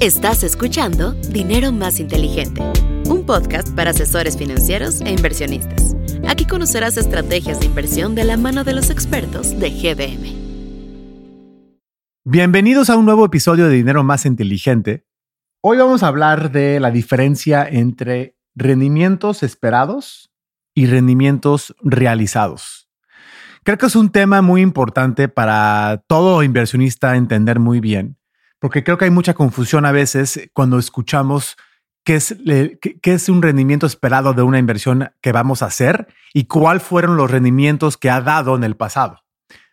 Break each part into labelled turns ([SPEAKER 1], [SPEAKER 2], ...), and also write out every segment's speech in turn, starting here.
[SPEAKER 1] Estás escuchando Dinero Más Inteligente, un podcast para asesores financieros e inversionistas. Aquí conocerás estrategias de inversión de la mano de los expertos de GBM.
[SPEAKER 2] Bienvenidos a un nuevo episodio de Dinero Más Inteligente. Hoy vamos a hablar de la diferencia entre rendimientos esperados y rendimientos realizados. Creo que es un tema muy importante para todo inversionista entender muy bien porque creo que hay mucha confusión a veces cuando escuchamos qué es, qué es un rendimiento esperado de una inversión que vamos a hacer y cuáles fueron los rendimientos que ha dado en el pasado.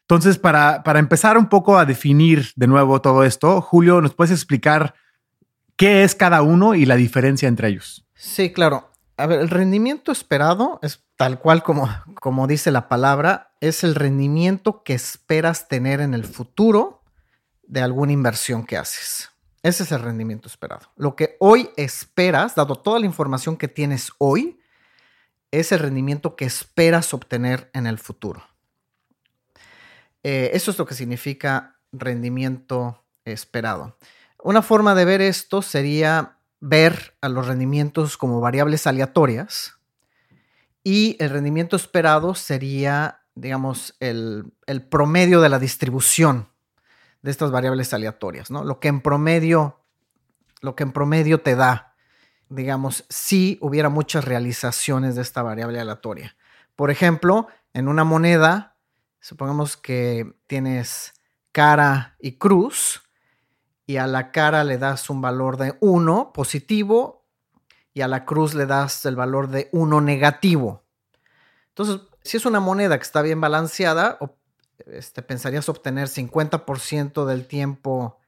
[SPEAKER 2] Entonces, para, para empezar un poco a definir de nuevo todo esto, Julio, ¿nos puedes explicar qué es cada uno y la diferencia entre ellos?
[SPEAKER 3] Sí, claro. A ver, el rendimiento esperado es tal cual como, como dice la palabra, es el rendimiento que esperas tener en el futuro de alguna inversión que haces. Ese es el rendimiento esperado. Lo que hoy esperas, dado toda la información que tienes hoy, es el rendimiento que esperas obtener en el futuro. Eh, eso es lo que significa rendimiento esperado. Una forma de ver esto sería ver a los rendimientos como variables aleatorias y el rendimiento esperado sería, digamos, el, el promedio de la distribución de estas variables aleatorias, ¿no? Lo que en promedio, lo que en promedio te da, digamos, si hubiera muchas realizaciones de esta variable aleatoria. Por ejemplo, en una moneda, supongamos que tienes cara y cruz, y a la cara le das un valor de 1 positivo y a la cruz le das el valor de 1 negativo. Entonces, si es una moneda que está bien balanceada, este, pensarías obtener 50% del tiempo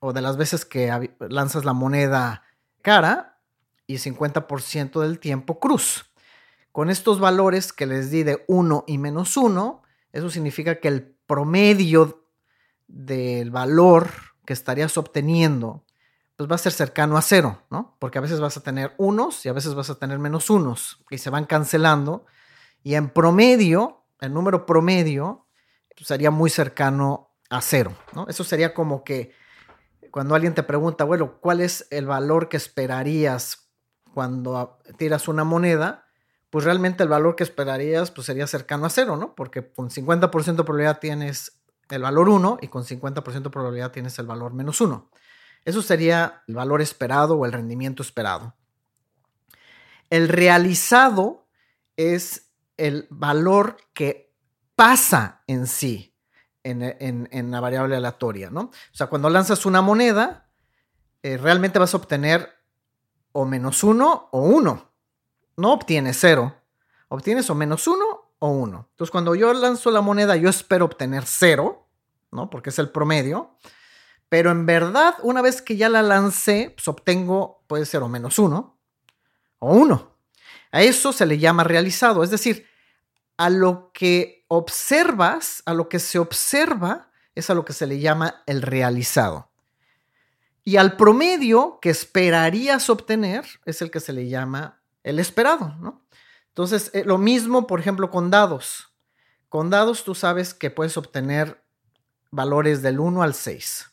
[SPEAKER 3] o de las veces que lanzas la moneda cara y 50% del tiempo cruz. Con estos valores que les di de 1 y menos 1, eso significa que el promedio del valor que estarías obteniendo pues va a ser cercano a cero, ¿no? Porque a veces vas a tener unos y a veces vas a tener menos unos y se van cancelando. Y en promedio, el número promedio sería muy cercano a cero, ¿no? Eso sería como que cuando alguien te pregunta, bueno, ¿cuál es el valor que esperarías cuando tiras una moneda? Pues realmente el valor que esperarías pues sería cercano a cero, ¿no? Porque con 50% de probabilidad tienes el valor 1 y con 50% de probabilidad tienes el valor menos 1. Eso sería el valor esperado o el rendimiento esperado. El realizado es el valor que pasa en sí en, la variable aleatoria, ¿no? O sea, cuando lanzas una moneda, eh, realmente vas a obtener o menos uno o uno. No obtienes cero. Obtienes o menos uno o uno. Entonces, cuando yo lanzo la moneda, yo espero obtener cero, ¿no? Porque es el promedio. Pero en verdad, una vez que ya la lancé, pues obtengo, puede ser o menos uno o uno. A eso se le llama realizado. Es decir, a lo que observas, a lo que se observa, es a lo que se le llama el realizado. Y al promedio que esperarías obtener es el que se le llama el esperado, ¿no? Entonces, eh, lo mismo, por ejemplo, con dados. Con dados tú sabes que puedes obtener valores del 1 al 6.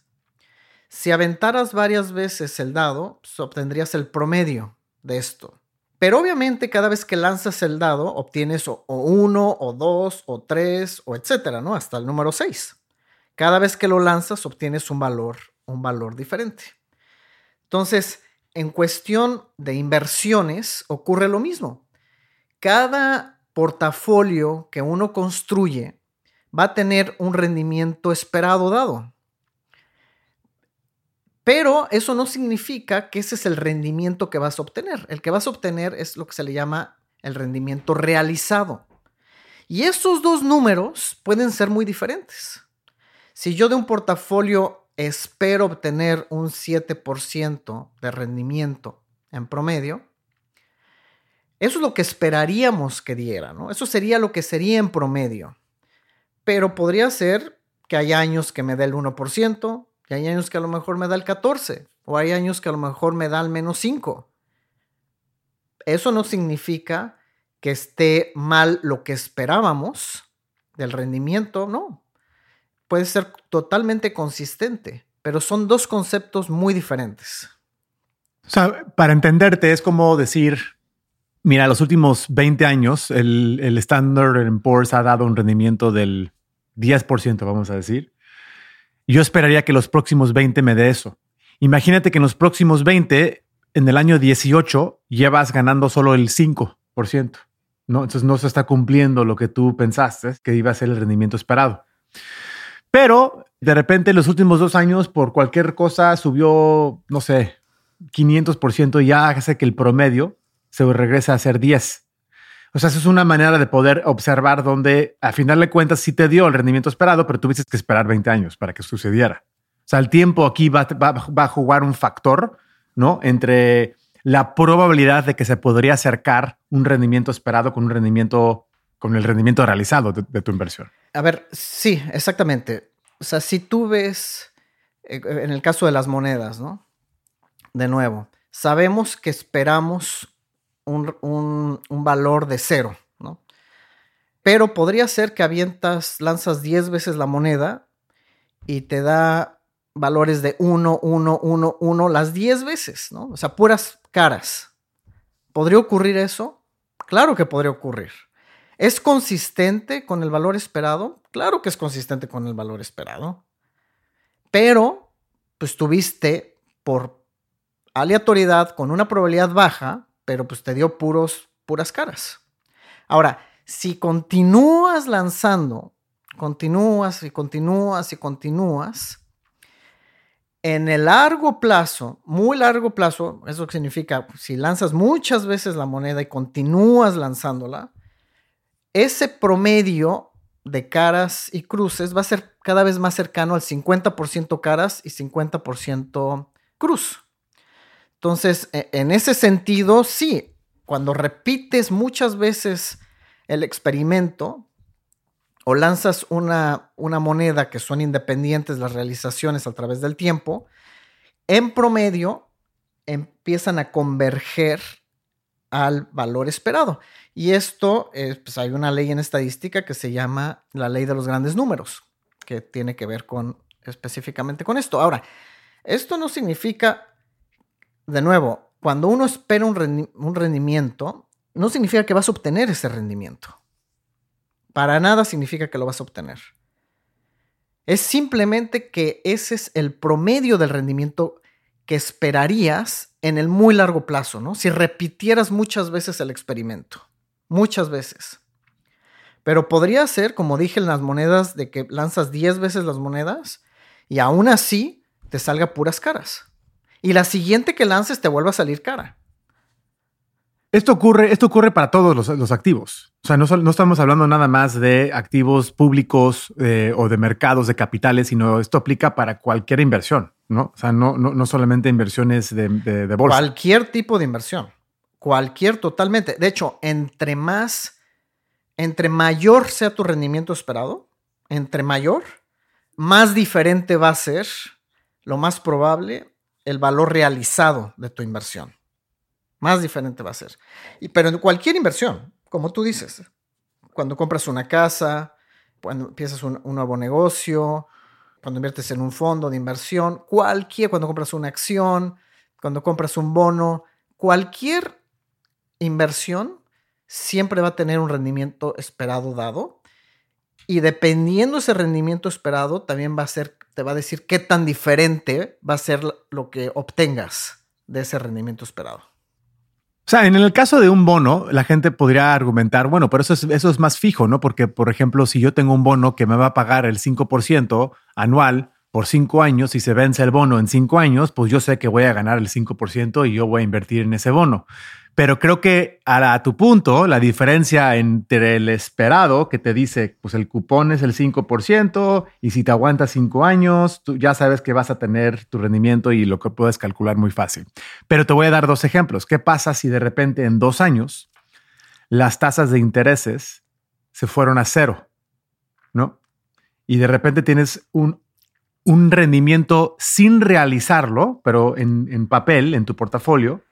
[SPEAKER 3] Si aventaras varias veces el dado, pues, obtendrías el promedio de esto. Pero obviamente cada vez que lanzas el dado obtienes o, uno, o dos, o tres, o etcétera, ¿no? Hasta el número seis. Cada vez que lo lanzas obtienes un valor, un valor diferente. Entonces, en cuestión de inversiones ocurre lo mismo. Cada portafolio que uno construye va a tener un rendimiento esperado dado. Pero eso no significa que ese es el rendimiento que vas a obtener. El que vas a obtener es lo que se le llama el rendimiento realizado. Y esos dos números pueden ser muy diferentes. Si yo de un portafolio espero obtener un 7% de rendimiento en promedio, eso es lo que esperaríamos que diera, ¿no? Eso sería lo que sería en promedio. Pero podría ser que hay años que me dé el 1%, y hay años que a lo mejor me da el 14 o hay años que a lo mejor me da el menos 5. Eso no significa que esté mal lo que esperábamos del rendimiento, no. Puede ser totalmente consistente. pero son dos conceptos muy diferentes.
[SPEAKER 2] O sea, para entenderte, es como decir, mira, los últimos 20 años, el, el Standard Poor's ha dado un rendimiento del 10%, vamos a decir. Yo esperaría que los próximos 20 me dé eso. Imagínate que en los próximos 20, en el año 18, llevas ganando solo el 5%. ¿no? Entonces no se está cumpliendo lo que tú pensaste que iba a ser el rendimiento esperado. Pero de repente en los últimos dos años, por cualquier cosa, subió, no sé, 500% y ya hace que el promedio se regrese a ser 10. O sea, eso es una manera de poder observar donde a final de cuentas sí te dio el rendimiento esperado, pero tuviste que esperar 20 años para que sucediera. O sea, el tiempo aquí va, va a jugar un factor, ¿no? Entre la probabilidad de que se podría acercar un rendimiento esperado con un rendimiento, con el rendimiento realizado de, tu inversión.
[SPEAKER 3] A ver, sí, exactamente. O sea, si tú ves, eh, en el caso de las monedas, ¿no? De nuevo, sabemos que esperamos un, un valor de cero, ¿no? Pero podría ser que avientas, lanzas 10 veces la moneda y te da valores de 1, 1, 1, 1 las 10 veces, ¿no? O sea, puras caras. ¿Podría ocurrir eso? Claro que podría ocurrir. ¿Es consistente con el valor esperado? Claro que es consistente con el valor esperado. Pero, pues tuviste por aleatoriedad con una probabilidad baja, pero pues te dio puros, puras caras. Ahora, si continúas lanzando, continúas y continúas y continúas, en el largo plazo, muy largo plazo, eso significa, si lanzas muchas veces la moneda y continúas lanzándola, ese promedio de caras y cruces va a ser cada vez más cercano al 50% caras y 50% cruz. Entonces, e, en ese sentido, sí, cuando repites muchas veces el experimento, o lanzas una, una moneda que son independientes las realizaciones a través del tiempo, en promedio empiezan a converger al valor esperado. Y esto, pues hay una ley en estadística que se llama la ley de los grandes números, que tiene que ver con específicamente con esto. Ahora, esto no significa, de nuevo, cuando uno espera un, rendimiento, no significa que vas a obtener ese rendimiento. Para nada significa que lo vas a obtener. Es simplemente que ese es el promedio del rendimiento que esperarías en el muy largo plazo, ¿no? Si repitieras muchas veces el experimento, muchas veces. Pero podría ser, como dije en las monedas, de que lanzas 10 veces las monedas y aún así te salga puras caras. Y la siguiente que lances te vuelva a salir cara.
[SPEAKER 2] Esto ocurre, esto ocurre para todos los, activos. O sea, no, no, estamos hablando nada más de activos públicos eh, o de mercados de capitales, sino esto aplica para cualquier inversión, ¿no? O sea, no, no, solamente inversiones de, de, bolsa.
[SPEAKER 3] Cualquier tipo de inversión. Cualquier totalmente. De hecho, entre más, entre mayor sea tu rendimiento esperado, entre mayor, más diferente va a ser, lo más probable, el valor realizado de tu inversión. Más diferente va a ser. Y, pero en cualquier inversión, como tú dices, cuando compras una casa, cuando empiezas un, nuevo negocio, cuando inviertes en un fondo de inversión, cualquier, cuando compras una acción, cuando compras un bono, cualquier inversión siempre va a tener un rendimiento esperado dado. Y dependiendo ese rendimiento esperado, también va a ser, te va a decir qué tan diferente va a ser lo que obtengas de ese rendimiento esperado.
[SPEAKER 2] O sea, en el caso de un bono, la gente podría argumentar, bueno, pero eso es, eso es más fijo, ¿no? Porque, por ejemplo, si yo tengo un bono que me va a pagar el 5% anual por cinco años y se vence el bono en cinco años, pues yo sé que voy a ganar el 5% y yo voy a invertir en ese bono. Pero creo que a, tu punto, la diferencia entre el esperado, que te dice, pues el cupón es el 5%, y si te aguantas cinco años, tú ya sabes que vas a tener tu rendimiento y lo que puedes calcular muy fácil. Pero te voy a dar dos ejemplos. ¿Qué pasa si de repente en dos años las tasas de intereses se fueron a cero? ¿No? Y de repente tienes un, un rendimiento sin realizarlo, pero en, en papel, en tu portafolio,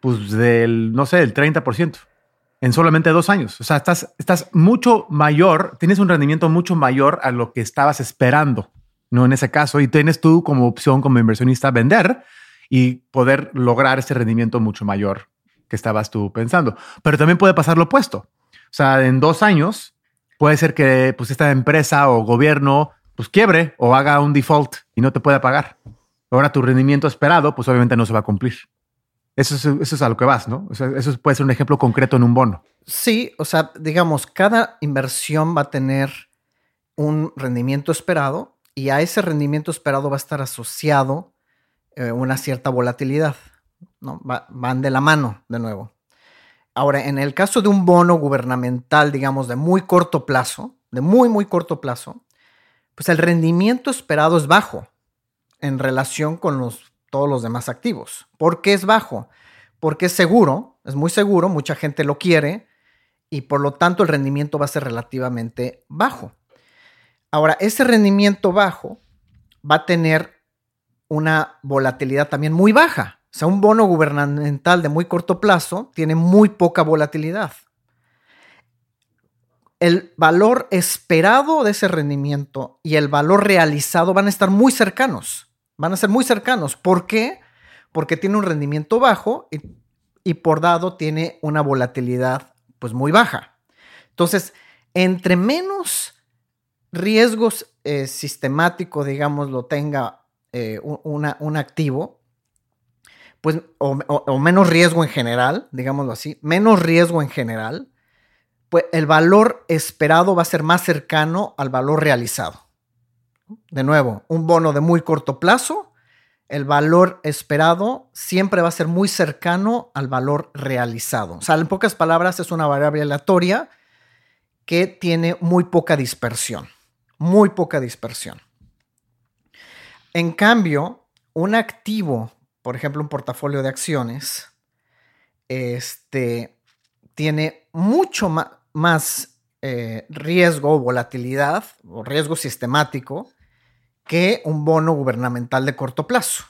[SPEAKER 2] pues del, no sé, el 30% en solamente dos años. O sea, estás, estás mucho mayor, tienes un rendimiento mucho mayor a lo que estabas esperando ¿no? En ese caso, y tienes tú como opción como inversionista vender y poder lograr ese rendimiento mucho mayor que estabas tú pensando. Pero también puede pasar lo opuesto. O sea, en dos años puede ser que pues esta empresa o gobierno pues quiebre o haga un default y no te pueda pagar. Ahora tu rendimiento esperado pues obviamente no se va a cumplir. Eso es, eso es a lo que vas, ¿no? Eso puede ser un ejemplo concreto en un bono.
[SPEAKER 3] Sí, o sea, digamos, cada inversión va a tener un rendimiento esperado y a ese rendimiento esperado va a estar asociado eh, una cierta volatilidad. ¿no? van de la mano, de nuevo. Ahora, en el caso de un bono gubernamental, digamos, de muy corto plazo, de muy, muy corto plazo, pues el rendimiento esperado es bajo en relación con los, todos los demás activos. ¿Por qué es bajo? Porque es seguro, es muy seguro, mucha gente lo quiere y por lo tanto el rendimiento va a ser relativamente bajo. Ahora, ese rendimiento bajo va a tener una volatilidad también muy baja. O sea, un bono gubernamental de muy corto plazo tiene muy poca volatilidad. El valor esperado de ese rendimiento y el valor realizado van a estar muy cercanos. Van a ser muy cercanos. ¿Por qué? Porque tiene un rendimiento bajo y, por dado tiene una volatilidad pues muy baja. Entonces, entre menos riesgos eh, sistemático, digamos, lo tenga eh, un activo, pues, o, menos riesgo en general, digámoslo así, menos riesgo en general, pues el valor esperado va a ser más cercano al valor realizado. De nuevo, un bono de muy corto plazo, el valor esperado siempre va a ser muy cercano al valor realizado. O sea, en pocas palabras, es una variable aleatoria que tiene muy poca dispersión muy poca dispersión. En cambio, un activo, por ejemplo, un portafolio de acciones, este, tiene mucho más eh, riesgo volatilidad o riesgo sistemático que un bono gubernamental de corto plazo.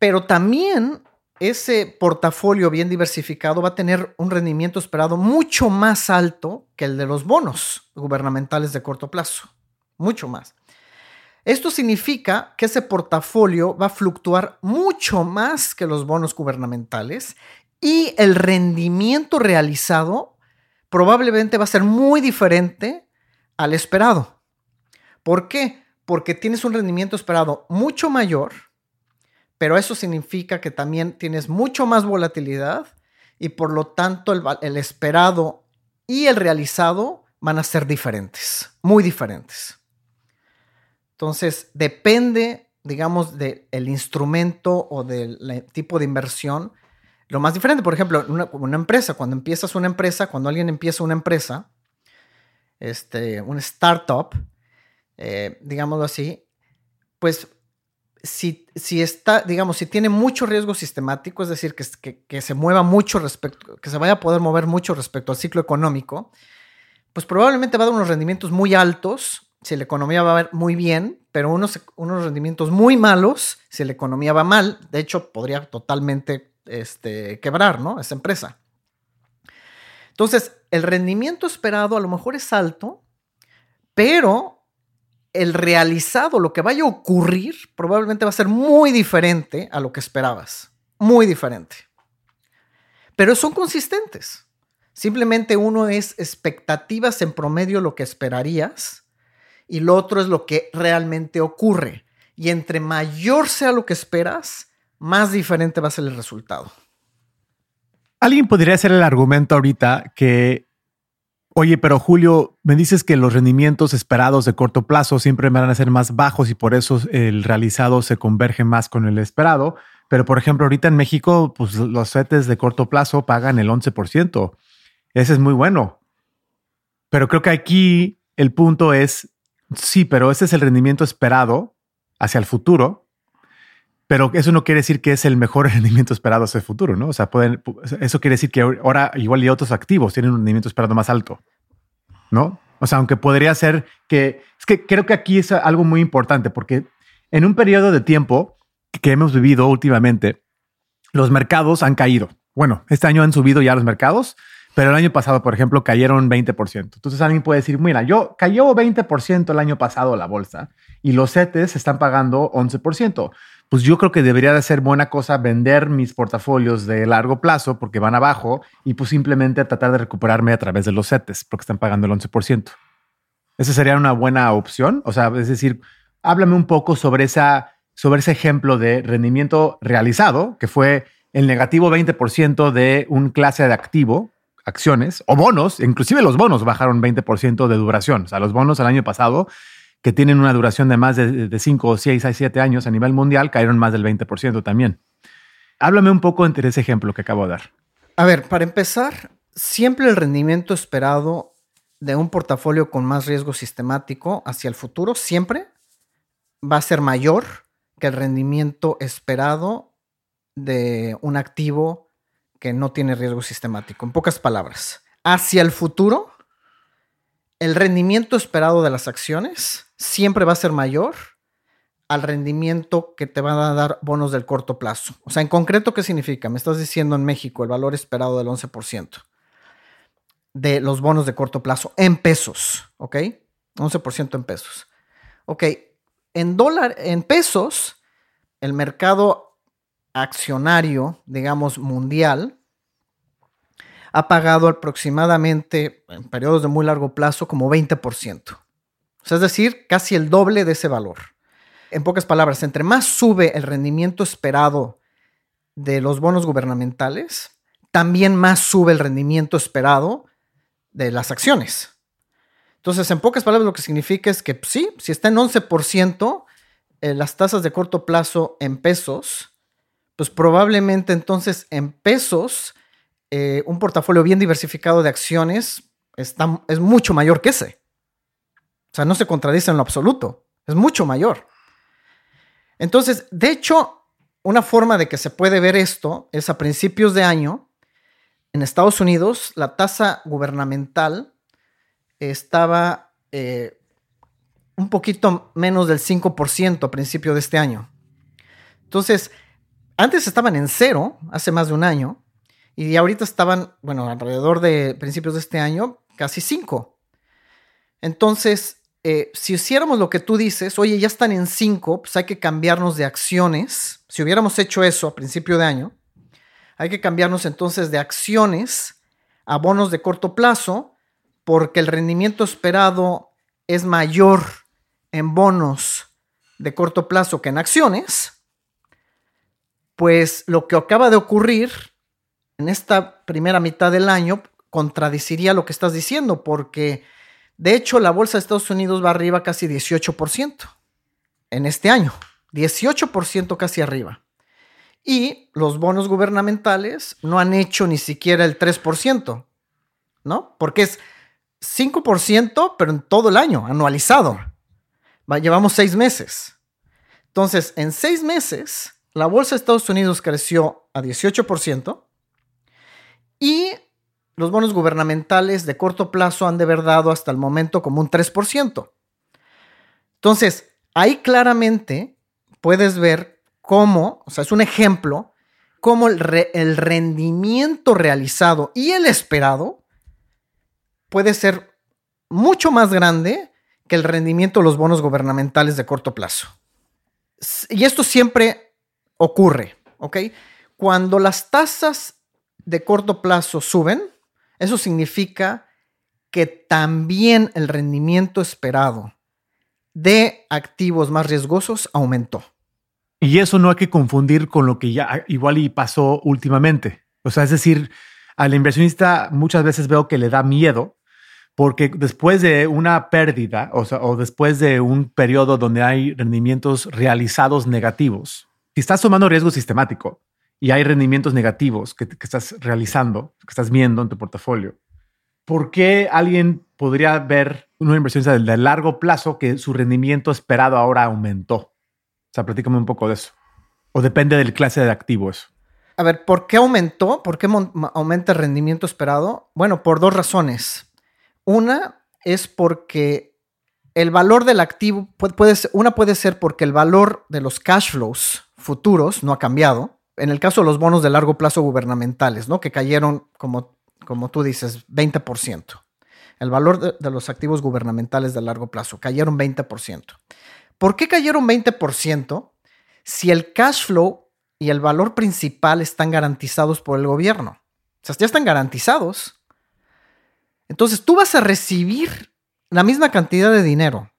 [SPEAKER 3] Pero también ese portafolio bien diversificado va a tener un rendimiento esperado mucho más alto que el de los bonos gubernamentales de corto plazo. Mucho más. Esto significa que ese portafolio va a fluctuar mucho más que los bonos gubernamentales y el rendimiento realizado probablemente va a ser muy diferente al esperado. ¿Por qué? Porque tienes un rendimiento esperado mucho mayor pero eso significa que también tienes mucho más volatilidad y por lo tanto el, esperado y el realizado van a ser diferentes, muy diferentes. Entonces, depende, digamos, del instrumento o del tipo de inversión, lo más diferente. Por ejemplo, una, una empresa, cuando empiezas una empresa, cuando alguien empieza una empresa, este, un startup, eh, digámoslo así, pues si, si está, digamos, si tiene mucho riesgo sistemático, es decir, que, que, se mueva mucho respecto, que se vaya a poder mover mucho respecto al ciclo económico, pues probablemente va a dar unos rendimientos muy altos si la economía va a ver muy bien, pero unos, unos rendimientos muy malos si la economía va mal. De hecho, podría totalmente este, quebrar, ¿no? Esa empresa. Entonces, el rendimiento esperado a lo mejor es alto, pero el realizado, lo que vaya a ocurrir, probablemente va a ser muy diferente a lo que esperabas. Muy diferente. Pero son consistentes. Simplemente uno es expectativas en promedio lo que esperarías y lo otro es lo que realmente ocurre. Y entre mayor sea lo que esperas, más diferente va a ser el resultado.
[SPEAKER 2] Alguien podría hacer el argumento ahorita que Oye, pero Julio, me dices que los rendimientos esperados de corto plazo siempre van a ser más bajos y por eso el realizado se converge más con el esperado. Pero, por ejemplo, ahorita en México, pues los CETES de corto plazo pagan el 11%. Ese es muy bueno. Pero creo que aquí el punto es, sí, pero ese es el rendimiento esperado hacia el futuro. Pero eso no quiere decir que es el mejor rendimiento esperado hacia el futuro, ¿no? O sea, pueden, eso quiere decir que ahora igual y otros activos tienen un rendimiento esperado más alto, ¿no? O sea, aunque podría ser que, es que creo que aquí es algo muy importante porque en un periodo de tiempo que hemos vivido últimamente, los mercados han caído. Bueno, este año han subido ya los mercados, pero el año pasado, por ejemplo, cayeron 20%. Entonces alguien puede decir, mira, yo cayó 20% el año pasado la bolsa y los CETES están pagando 11%. Pues yo creo que debería de ser buena cosa vender mis portafolios de largo plazo porque van abajo y pues simplemente tratar de recuperarme a través de los CETES porque están pagando el 11%. Esa sería una buena opción. O sea, es decir, háblame un poco sobre, esa, sobre ese ejemplo de rendimiento realizado, que fue el negativo 20% de un clase de activo acciones o bonos, inclusive los bonos bajaron 20% de duración. O sea, los bonos el año pasado, que tienen una duración de más de 5 o 6 a 7 años a nivel mundial, cayeron más del 20% también. Háblame un poco entre ese ejemplo que acabo de dar.
[SPEAKER 3] A ver, para empezar, siempre el rendimiento esperado de un portafolio con más riesgo sistemático hacia el futuro siempre va a ser mayor que el rendimiento esperado de un activo que no tiene riesgo sistemático. En pocas palabras, hacia el futuro, el rendimiento esperado de las acciones siempre va a ser mayor al rendimiento que te van a dar bonos del corto plazo. O sea, en concreto, ¿qué significa? Me estás diciendo en México el valor esperado del 11% de los bonos de corto plazo en pesos, ¿ok? 11% en pesos. Ok, en dólar, en pesos, el mercado accionario, digamos, mundial, ha pagado aproximadamente en periodos de muy largo plazo como 20%. Es decir, casi el doble de ese valor. En pocas palabras, entre más sube el rendimiento esperado de los bonos gubernamentales, también más sube el rendimiento esperado de las acciones. Entonces, en pocas palabras, lo que significa es que pues, sí, si está en 11%, eh, las tasas de corto plazo en pesos, pues probablemente entonces en pesos, eh, un portafolio bien diversificado de acciones está, es mucho mayor que ese. Sea, no se contradice en lo absoluto, es mucho mayor. Entonces, de hecho, una forma de que se puede ver esto es a principios de año, en Estados Unidos, la tasa gubernamental estaba eh, un poquito menos del 5% a principio de este año. Entonces, antes estaban en cero, hace más de un año, y ahorita estaban, bueno, alrededor de principios de este año, casi cinco. Entonces, eh, si hiciéramos lo que tú dices, oye, ya están en cinco, pues hay que cambiarnos de acciones. Si hubiéramos hecho eso a principio de año, hay que cambiarnos entonces de acciones a bonos de corto plazo, porque el rendimiento esperado es mayor en bonos de corto plazo que en acciones pues lo que acaba de ocurrir en esta primera mitad del año contradiciría lo que estás diciendo, porque de hecho la bolsa de Estados Unidos va arriba casi 18% en este año, 18% casi arriba. Y los bonos gubernamentales no han hecho ni siquiera el 3%, ¿no? Porque es 5%, pero en todo el año, anualizado. Llevamos seis meses. Entonces, en seis meses, la bolsa de Estados Unidos creció a 18% y los bonos gubernamentales de corto plazo han de haber dado hasta el momento como un 3%. Entonces, ahí claramente puedes ver cómo, o sea, es un ejemplo, cómo el, el rendimiento realizado y el esperado puede ser mucho más grande que el rendimiento de los bonos gubernamentales de corto plazo. Y esto siempre ocurre, ¿ok? Cuando las tasas de corto plazo suben, eso significa que también el rendimiento esperado de activos más riesgosos aumentó.
[SPEAKER 2] Y eso no hay que confundir con lo que ya igual y pasó últimamente. O sea, es decir, al inversionista muchas veces veo que le da miedo porque después de una pérdida, o, o después de un periodo donde hay rendimientos realizados negativos, si estás tomando riesgo sistemático y hay rendimientos negativos que, estás realizando, que estás viendo en tu portafolio, ¿por qué alguien podría ver una inversión de largo plazo que su rendimiento esperado ahora aumentó? O sea, platícame un poco de eso. ¿O depende del clase de activos?
[SPEAKER 3] A ver, ¿por qué aumentó? ¿Por qué aumenta el rendimiento esperado? Bueno, por dos razones. Una es porque el valor del activo puede, ser, una puede ser porque el valor de los cash flows futuros no ha cambiado. En el caso de los bonos de largo plazo gubernamentales, ¿no? Que cayeron, como, como tú dices, 20%. El valor de, de los activos gubernamentales de largo plazo cayeron 20%. ¿Por qué cayeron 20%? Si el cash flow y el valor principal están garantizados por el gobierno. O sea, ya están garantizados. Entonces tú vas a recibir la misma cantidad de dinero,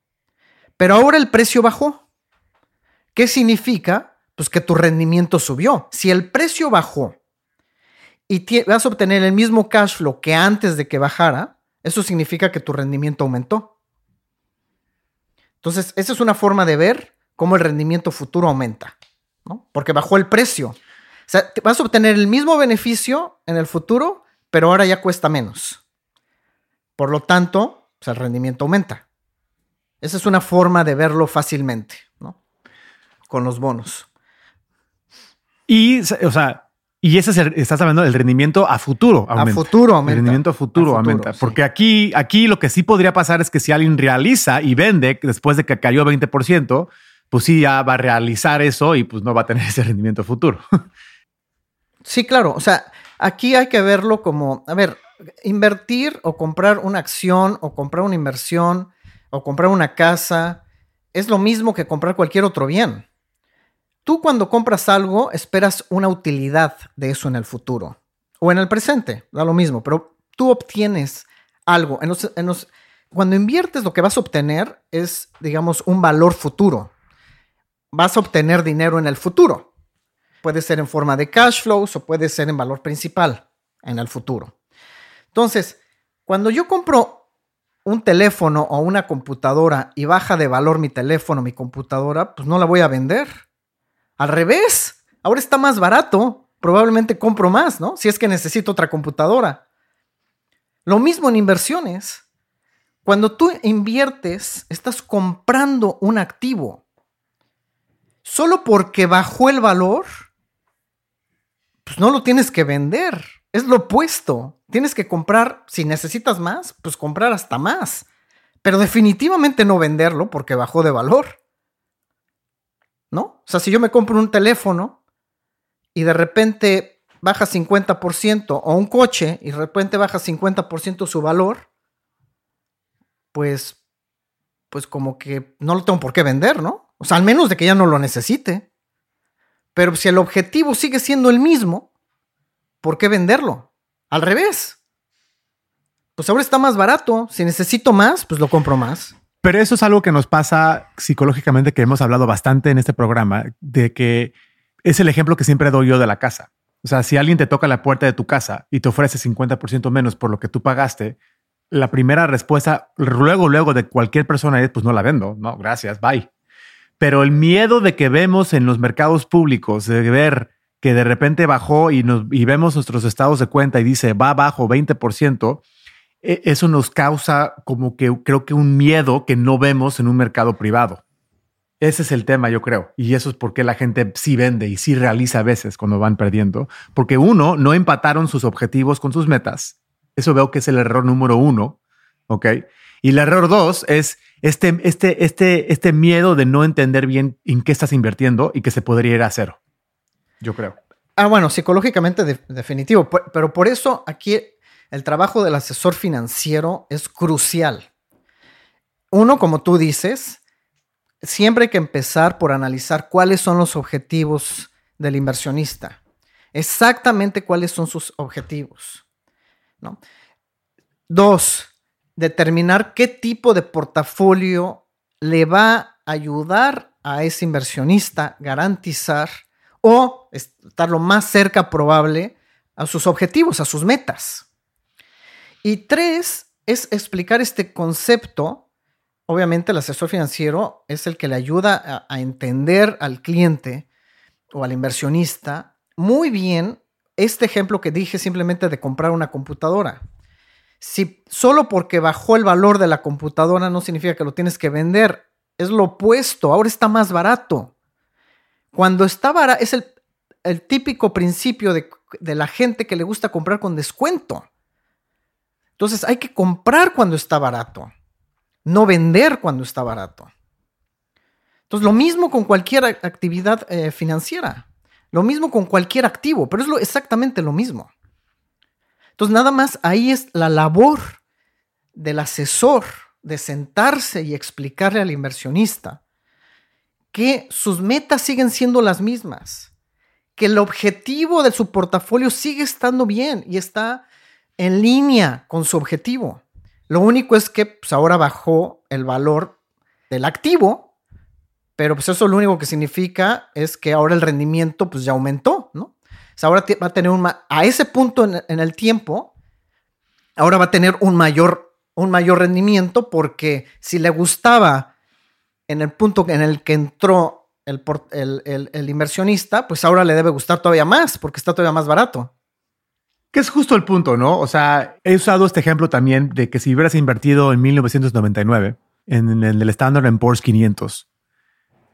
[SPEAKER 3] pero ahora el precio bajó. ¿Qué significa? Pues que tu rendimiento subió. Si el precio bajó y vas a obtener el mismo cash flow que antes de que bajara, eso significa que tu rendimiento aumentó. Entonces, esa es una forma de ver cómo el rendimiento futuro aumenta, ¿no? Porque bajó el precio. O sea, vas a obtener el mismo beneficio en el futuro, pero ahora ya cuesta menos. Por lo tanto, pues, el rendimiento aumenta. Esa es una forma de verlo fácilmente, ¿no? Con los bonos.
[SPEAKER 2] Y, o sea, y ese es el, estás hablando del rendimiento a futuro.
[SPEAKER 3] Aumenta. A futuro aumenta.
[SPEAKER 2] El rendimiento a futuro, aumenta. Porque aquí, aquí lo que sí podría pasar es que si alguien realiza y vende después de que cayó 20%, pues sí, ya va a realizar eso y pues no va a tener ese rendimiento futuro.
[SPEAKER 3] Sí, claro. O sea, aquí hay que verlo como, a ver, invertir o comprar una acción o comprar una inversión o comprar una casa es lo mismo que comprar cualquier otro bien. Tú cuando compras algo esperas una utilidad de eso en el futuro o en el presente, da lo mismo, pero tú obtienes algo. cuando inviertes lo que vas a obtener es, digamos, un valor futuro. Vas a obtener dinero en el futuro. Puede ser en forma de cash flows o puede ser en valor principal en el futuro. Entonces, cuando yo compro un teléfono o una computadora y baja de valor mi teléfono, mi computadora, pues no la voy a vender al revés, ahora está más barato, probablemente compro más, ¿no? Si es que necesito otra computadora. Lo mismo en inversiones. Cuando tú inviertes, estás comprando un activo. Solo porque bajó el valor, pues no lo tienes que vender. Es lo opuesto. Tienes que comprar, si necesitas más, pues comprar hasta más. Pero definitivamente no venderlo porque bajó de valor. ¿No? O sea, si yo me compro un teléfono y de repente baja 50% o un coche y de repente baja 50% su valor, pues, pues como que no lo tengo por qué vender, ¿no? O sea, al menos de que ya no lo necesite. Pero si el objetivo sigue siendo el mismo, ¿por qué venderlo? Al revés. Pues ahora está más barato. Si necesito más, pues lo compro más.
[SPEAKER 2] Pero eso es algo que nos pasa psicológicamente, que hemos hablado bastante en este programa, de que es el ejemplo que siempre doy yo de la casa. O sea, si alguien te toca la puerta de tu casa y te ofrece 50% menos por lo que tú pagaste, la primera respuesta luego, luego de cualquier persona es, pues no la vendo, no, gracias, bye. Pero el miedo de que vemos en los mercados públicos, de ver que de repente bajó y, nos, y vemos nuestros estados de cuenta y dice va abajo 20%, e, eso nos causa como que creo que un miedo que no vemos en un mercado privado. Ese es el tema, yo creo. Y eso es porque la gente sí vende y sí realiza a veces cuando van perdiendo. Porque uno, no empataron sus objetivos con sus metas. Eso veo que es el error número uno. ¿Ok? Y el error dos es este, este, este, este miedo de no entender bien en qué estás invirtiendo y que se podría ir a cero. Yo creo.
[SPEAKER 3] Ah, bueno, psicológicamente definitivo. Pero por eso aquí el trabajo del asesor financiero es crucial. Uno, como tú dices, siempre hay que empezar por analizar cuáles son los objetivos del inversionista. Exactamente cuáles son sus objetivos. Dos, determinar qué tipo de portafolio le va a ayudar a ese inversionista garantizar o estar lo más cerca probable a sus objetivos, a sus metas. Y tres, es explicar este concepto. Obviamente el asesor financiero es el que le ayuda a, entender al cliente o al inversionista muy bien este ejemplo que dije simplemente de comprar una computadora. Si solo porque bajó el valor de la computadora no significa que lo tienes que vender, es lo opuesto, ahora está más barato. Cuando está barato, es el, típico principio de, de la gente que le gusta comprar con descuento. Entonces hay que comprar cuando está barato, no vender cuando está barato. Entonces lo mismo con cualquier actividad eh, financiera, lo mismo con cualquier activo, pero es lo, exactamente lo mismo. Entonces, nada más ahí es la labor del asesor de sentarse y explicarle al inversionista que sus metas siguen siendo las mismas, que el objetivo de su portafolio sigue estando bien y está en línea con su objetivo. Lo único es que pues, ahora bajó el valor del activo, pero pues eso lo único que significa es que ahora el rendimiento pues ya aumentó, ¿no? Ahora va a tener un, a ese punto en, el tiempo, ahora va a tener un mayor un mayor rendimiento porque si le gustaba en el punto en el que entró el, el, inversionista, pues ahora le debe gustar todavía más porque está todavía más barato.
[SPEAKER 2] Que es justo el punto, ¿no? O sea, he usado este ejemplo también de que si hubieras invertido en 1999 en, el Standard Poor's 500,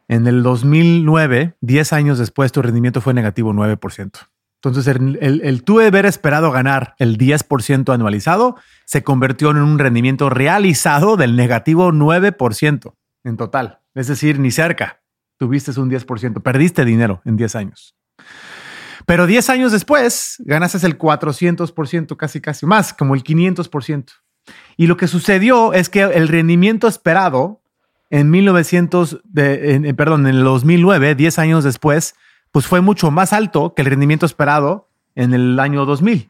[SPEAKER 2] en el 2009, 10 años después, tu rendimiento fue negativo 9%. Entonces, el, el, tú haber esperado ganar el 10% anualizado se convirtió en un rendimiento realizado del negativo 9% en total. Es decir, ni cerca. Tuviste un 10%, perdiste dinero en 10 años. Pero 10 años después, ganaste el 400%, casi, casi más, como el 500%. Y lo que sucedió es que el rendimiento esperado en 1900, de, perdón, en el 2009, 10 años después, pues fue mucho más alto que el rendimiento esperado en el año 2000.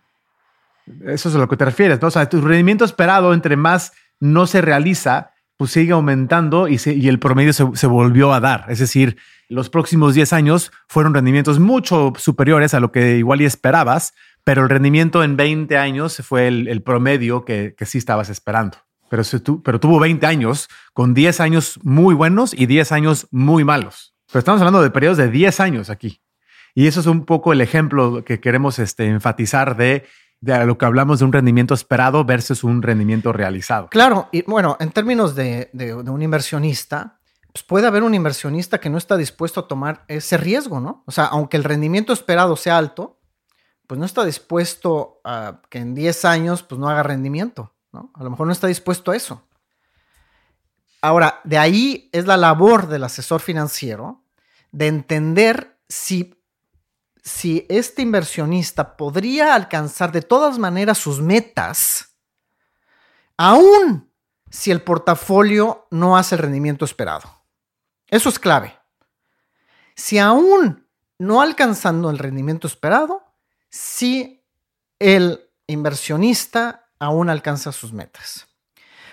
[SPEAKER 2] Eso es a lo que te refieres. O sea, tu rendimiento esperado entre más no se realiza, pues sigue aumentando y, y el promedio se, se, volvió a dar. Es decir, los próximos 10 años fueron rendimientos mucho superiores a lo que igual y esperabas, pero el rendimiento en 20 años fue el, promedio que, sí estabas esperando. Pero, pero tuvo 20 años con 10 años muy buenos y 10 años muy malos. Pero estamos hablando de periodos de 10 años aquí. Y eso es un poco el ejemplo que queremos este, enfatizar de, de lo que hablamos de un rendimiento esperado versus un rendimiento realizado.
[SPEAKER 3] Claro, y bueno, en términos de, de, un inversionista, pues puede haber un inversionista que no está dispuesto a tomar ese riesgo, ¿no? O sea, aunque el rendimiento esperado sea alto, pues no está dispuesto a que en 10 años pues no haga rendimiento, ¿no? A lo mejor no está dispuesto a eso. Ahora, de ahí es la labor del asesor financiero de entender si, si este inversionista podría alcanzar de todas maneras sus metas, aún si el portafolio no hace el rendimiento esperado. Eso es clave. Si aún no alcanzando el rendimiento esperado, si el inversionista aún alcanza sus metas.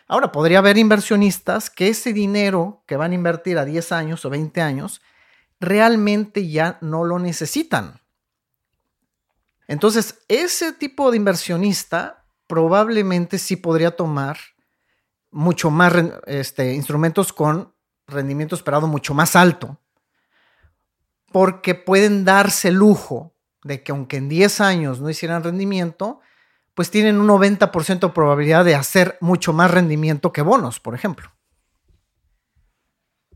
[SPEAKER 3] Ahora, podría haber inversionistas que ese dinero que van a invertir a 10 años o 20 años realmente ya no lo necesitan. Entonces, ese tipo de inversionista probablemente sí podría tomar mucho más este, instrumentos con rendimiento esperado mucho más alto, porque pueden darse el lujo de que aunque en 10 años no hicieran rendimiento, pues tienen un 90% de probabilidad de hacer mucho más rendimiento que bonos, por ejemplo.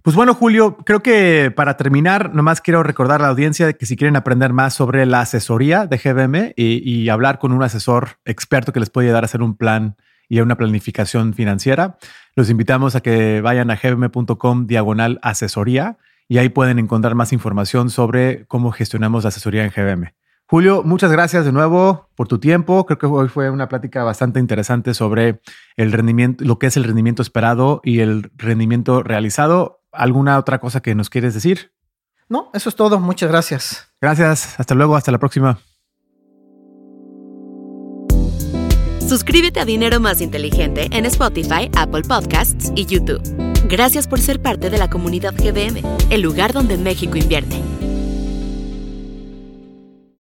[SPEAKER 2] Pues bueno, Julio, creo que para terminar, nomás quiero recordar a la audiencia que si quieren aprender más sobre la asesoría de GBM y, hablar con un asesor experto que les puede ayudar a hacer un plan y una planificación financiera, los invitamos a que vayan a gbm.com diagonal asesoría y ahí pueden encontrar más información sobre cómo gestionamos la asesoría en GBM. Julio, muchas gracias de nuevo por tu tiempo. Creo que hoy fue una plática bastante interesante sobre el rendimiento, lo que es el rendimiento esperado y el rendimiento realizado. ¿Alguna otra cosa que nos quieres decir?
[SPEAKER 3] No, eso es todo. Muchas gracias.
[SPEAKER 2] Gracias. Hasta luego. Hasta la próxima.
[SPEAKER 1] Suscríbete a Dinero Más Inteligente en Spotify, Apple Podcasts y YouTube. Gracias por ser parte de la comunidad GBM, el lugar donde México invierte.